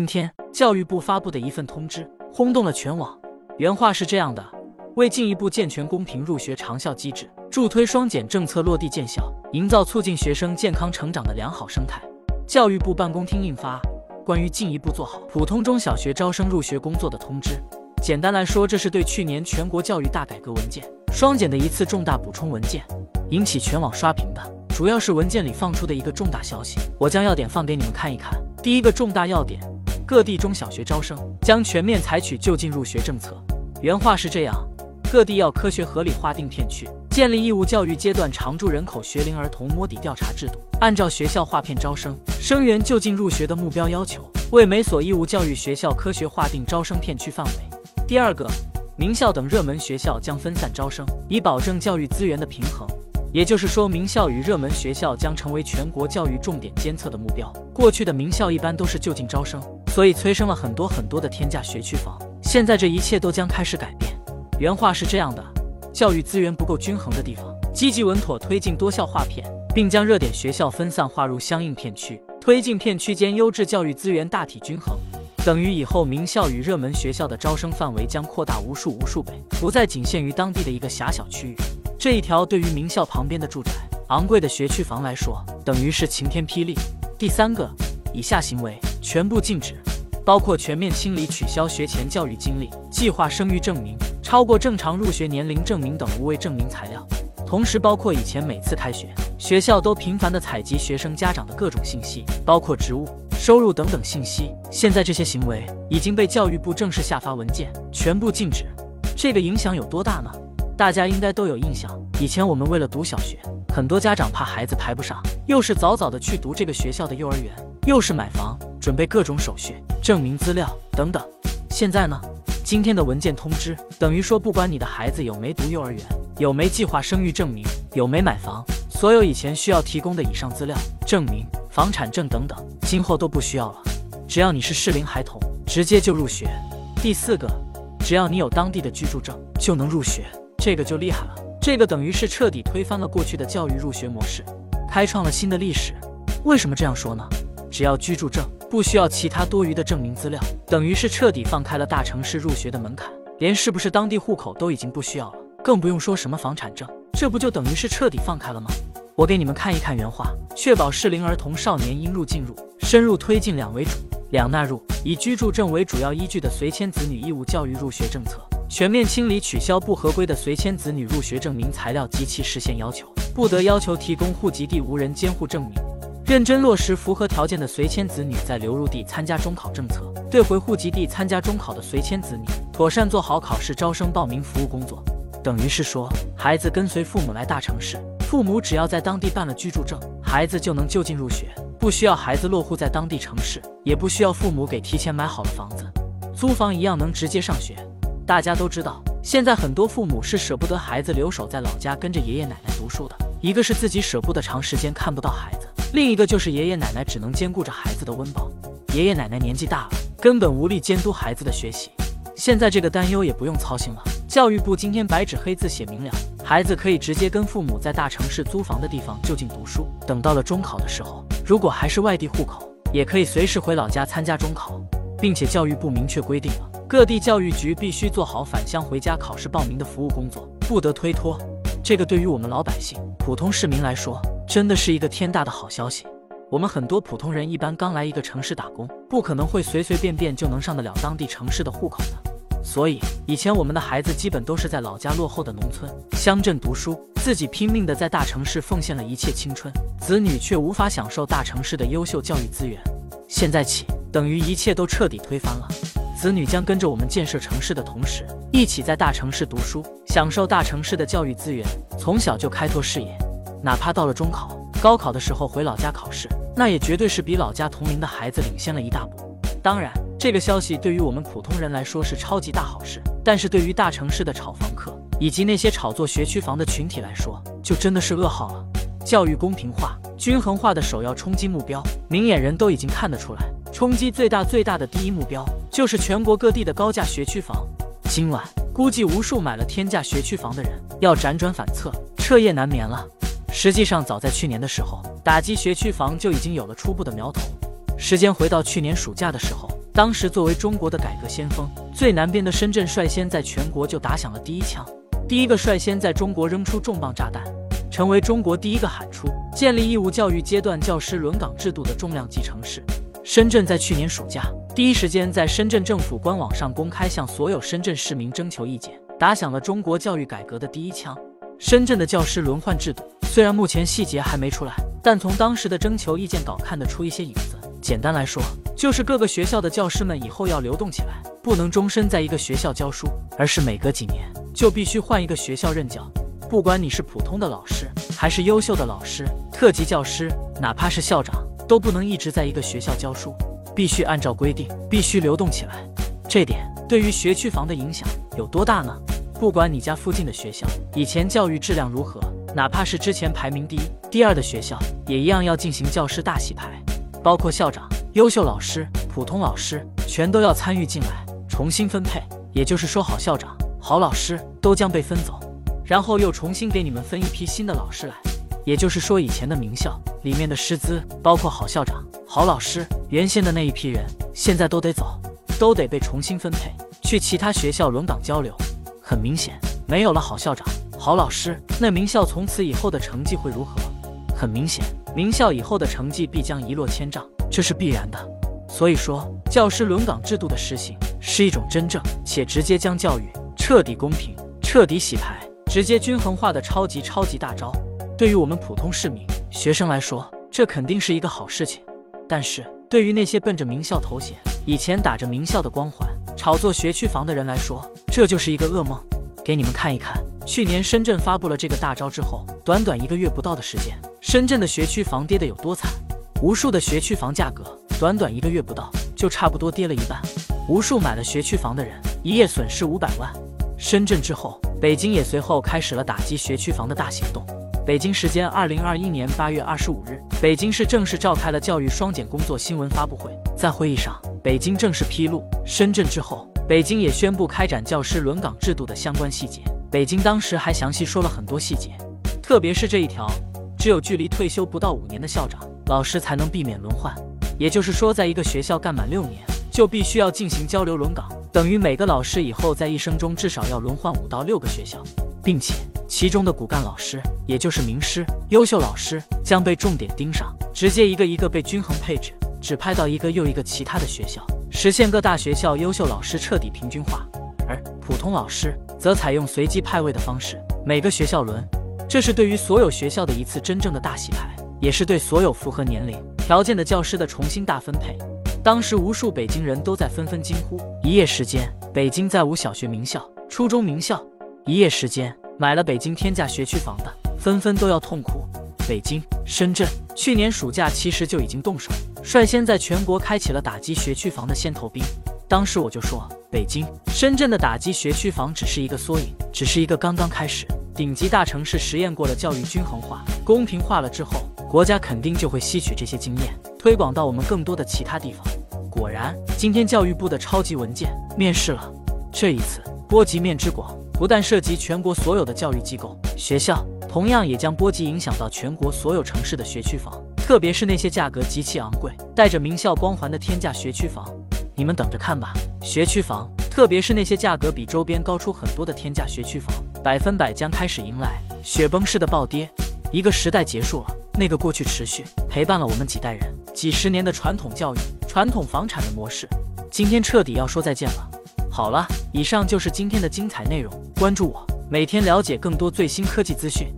今天教育部发布的一份通知轰动了全网，原话是这样的：为进一步健全公平入学长效机制，助推双减政策落地见效，营造促进学生健康成长的良好生态，教育部办公厅印发《关于进一步做好普通中小学招生入学工作的通知》。简单来说，这是对去年全国教育大改革文件双减的一次重大补充文件，引起全网刷屏的主要是文件里放出的一个重大消息，我将要点放给你们看一看。第一个重大要点。各地中小学招生将全面采取就近入学政策。原话是这样：各地要科学合理划定片区，建立义务教育阶段常住人口学龄儿童摸底调查制度，按照学校划片招生生源就近入学的目标要求，为每所义务教育学校科学划定招生片区范围。第二个，名校等热门学校将分散招生，以保证教育资源的平衡。也就是说，名校与热门学校将成为全国教育重点监测的目标。过去的名校一般都是就近招生。所以催生了很多很多的天价学区房，现在这一切都将开始改变。原话是这样的：教育资源不够均衡的地方，积极稳妥推进多校划片，并将热点学校分散划入相应片区，推进片区间优质教育资源大体均衡，等于以后名校与热门学校的招生范围将扩大无数无数倍，不再仅限于当地的一个狭小区域。这一条对于名校旁边的住宅、昂贵的学区房来说，等于是晴天霹雳。第三个，以下行为。全部禁止，包括全面清理、取消学前教育经历、计划生育证明、超过正常入学年龄证明等无谓证明材料。同时，包括以前每次开学，学校都频繁的采集学生家长的各种信息，包括职务、收入等等信息。现在这些行为已经被教育部正式下发文件，全部禁止。这个影响有多大呢？大家应该都有印象。以前我们为了读小学，很多家长怕孩子排不上，又是早早的去读这个学校的幼儿园，又是买房。准备各种手续、证明资料等等。现在呢，今天的文件通知等于说，不管你的孩子有没读幼儿园，有没计划生育证明，有没买房，所有以前需要提供的以上资料、证明、房产证等等，今后都不需要了。只要你是适龄孩童，直接就入学。第四个，只要你有当地的居住证，就能入学。这个就厉害了，这个等于是彻底推翻了过去的教育入学模式，开创了新的历史。为什么这样说呢？只要居住证。不需要其他多余的证明资料，等于是彻底放开了大城市入学的门槛，连是不是当地户口都已经不需要了，更不用说什么房产证，这不就等于是彻底放开了吗？我给你们看一看原话：确保适龄儿童少年应入尽入，深入推进两为主，两纳入以居住证为主要依据的随迁子女义务教育入学政策，全面清理取消不合规的随迁子女入学证明材料及其实现要求，不得要求提供户籍地无人监护证明。认真落实符合条件的随迁子女在流入地参加中考政策，对回户籍地参加中考的随迁子女，妥善做好考试招生报名服务工作。等于是说，孩子跟随父母来大城市，父母只要在当地办了居住证，孩子就能就近入学，不需要孩子落户在当地城市，也不需要父母给提前买好了房子，租房一样能直接上学。大家都知道，现在很多父母是舍不得孩子留守在老家跟着爷爷奶奶读书的，一个是自己舍不得长时间看不到孩子。另一个就是爷爷奶奶只能兼顾着孩子的温饱，爷爷奶奶年纪大了，根本无力监督孩子的学习。现在这个担忧也不用操心了，教育部今天白纸黑字写明了，孩子可以直接跟父母在大城市租房的地方就近读书。等到了中考的时候，如果还是外地户口，也可以随时回老家参加中考，并且教育部明确规定了，各地教育局必须做好返乡回家考试报名的服务工作，不得推脱。这个对于我们老百姓、普通市民来说，真的是一个天大的好消息。我们很多普通人一般刚来一个城市打工，不可能会随随便便就能上得了当地城市的户口的。所以以前我们的孩子基本都是在老家落后的农村、乡镇读书，自己拼命的在大城市奉献了一切青春，子女却无法享受大城市的优秀教育资源。现在起，等于一切都彻底推翻了，子女将跟着我们建设城市的同时，一起在大城市读书，享受大城市的教育资源，从小就开拓视野。哪怕到了中考、高考的时候回老家考试，那也绝对是比老家同龄的孩子领先了一大步。当然，这个消息对于我们普通人来说是超级大好事，但是对于大城市的炒房客以及那些炒作学区房的群体来说，就真的是噩耗了。教育公平化、均衡化的首要冲击目标，明眼人都已经看得出来，冲击最大最大的第一目标就是全国各地的高价学区房。今晚估计无数买了天价学区房的人要辗转反侧，彻夜难眠了。实际上，早在去年的时候，打击学区房就已经有了初步的苗头。时间回到去年暑假的时候，当时作为中国的改革先锋，最南边的深圳率先在全国就打响了第一枪，第一个率先在中国扔出重磅炸弹，成为中国第一个喊出建立义务教育阶段教师轮岗制度的重量级城市。深圳在去年暑假第一时间在深圳政府官网上公开向所有深圳市民征求意见，打响了中国教育改革的第一枪。深圳的教师轮换制度虽然目前细节还没出来，但从当时的征求意见稿看得出一些影子。简单来说，就是各个学校的教师们以后要流动起来，不能终身在一个学校教书，而是每隔几年就必须换一个学校任教。不管你是普通的老师，还是优秀的老师、特级教师，哪怕是校长，都不能一直在一个学校教书，必须按照规定，必须流动起来。这点对于学区房的影响有多大呢？不管你家附近的学校以前教育质量如何，哪怕是之前排名第一、第二的学校，也一样要进行教师大洗牌，包括校长、优秀老师、普通老师，全都要参与进来，重新分配。也就是说，好校长、好老师都将被分走，然后又重新给你们分一批新的老师来。也就是说，以前的名校里面的师资，包括好校长、好老师，原先的那一批人，现在都得走，都得被重新分配去其他学校轮岗交流。很明显，没有了好校长、好老师，那名校从此以后的成绩会如何？很明显，名校以后的成绩必将一落千丈，这是必然的。所以说，教师轮岗制度的实行是一种真正且直接将教育彻底公平、彻底洗牌、直接均衡化的超级超级大招。对于我们普通市民、学生来说，这肯定是一个好事情。但是对于那些奔着名校头衔、以前打着名校的光环，炒作学区房的人来说，这就是一个噩梦。给你们看一看，去年深圳发布了这个大招之后，短短一个月不到的时间，深圳的学区房跌得有多惨？无数的学区房价格，短短一个月不到，就差不多跌了一半。无数买了学区房的人，一夜损失五百万。深圳之后，北京也随后开始了打击学区房的大行动。北京时间二零二一年八月二十五日，北京市正式召开了教育双减工作新闻发布会，在会议上。北京正式披露，深圳之后，北京也宣布开展教师轮岗制度的相关细节。北京当时还详细说了很多细节，特别是这一条，只有距离退休不到五年的校长、老师才能避免轮换。也就是说，在一个学校干满六年，就必须要进行交流轮岗，等于每个老师以后在一生中至少要轮换五到六个学校，并且其中的骨干老师，也就是名师、优秀老师，将被重点盯上，直接一个一个被均衡配置。只派到一个又一个其他的学校，实现各大学校优秀老师彻底平均化，而普通老师则采用随机派位的方式，每个学校轮。这是对于所有学校的一次真正的大洗牌，也是对所有符合年龄条件的教师的重新大分配。当时无数北京人都在纷纷惊呼：一夜时间，北京再无小学名校、初中名校；一夜时间，买了北京天价学区房的，纷纷都要痛哭。北京、深圳去年暑假其实就已经动手。率先在全国开启了打击学区房的先头兵，当时我就说，北京、深圳的打击学区房只是一个缩影，只是一个刚刚开始。顶级大城市实验过了教育均衡化、公平化了之后，国家肯定就会吸取这些经验，推广到我们更多的其他地方。果然，今天教育部的超级文件面世了，这一次波及面之广，不但涉及全国所有的教育机构、学校，同样也将波及影响到全国所有城市的学区房。特别是那些价格极其昂贵、带着名校光环的天价学区房，你们等着看吧！学区房，特别是那些价格比周边高出很多的天价学区房，百分百将开始迎来雪崩式的暴跌。一个时代结束了，那个过去持续陪伴了我们几代人、几十年的传统教育、传统房产的模式，今天彻底要说再见了。好了，以上就是今天的精彩内容，关注我，每天了解更多最新科技资讯。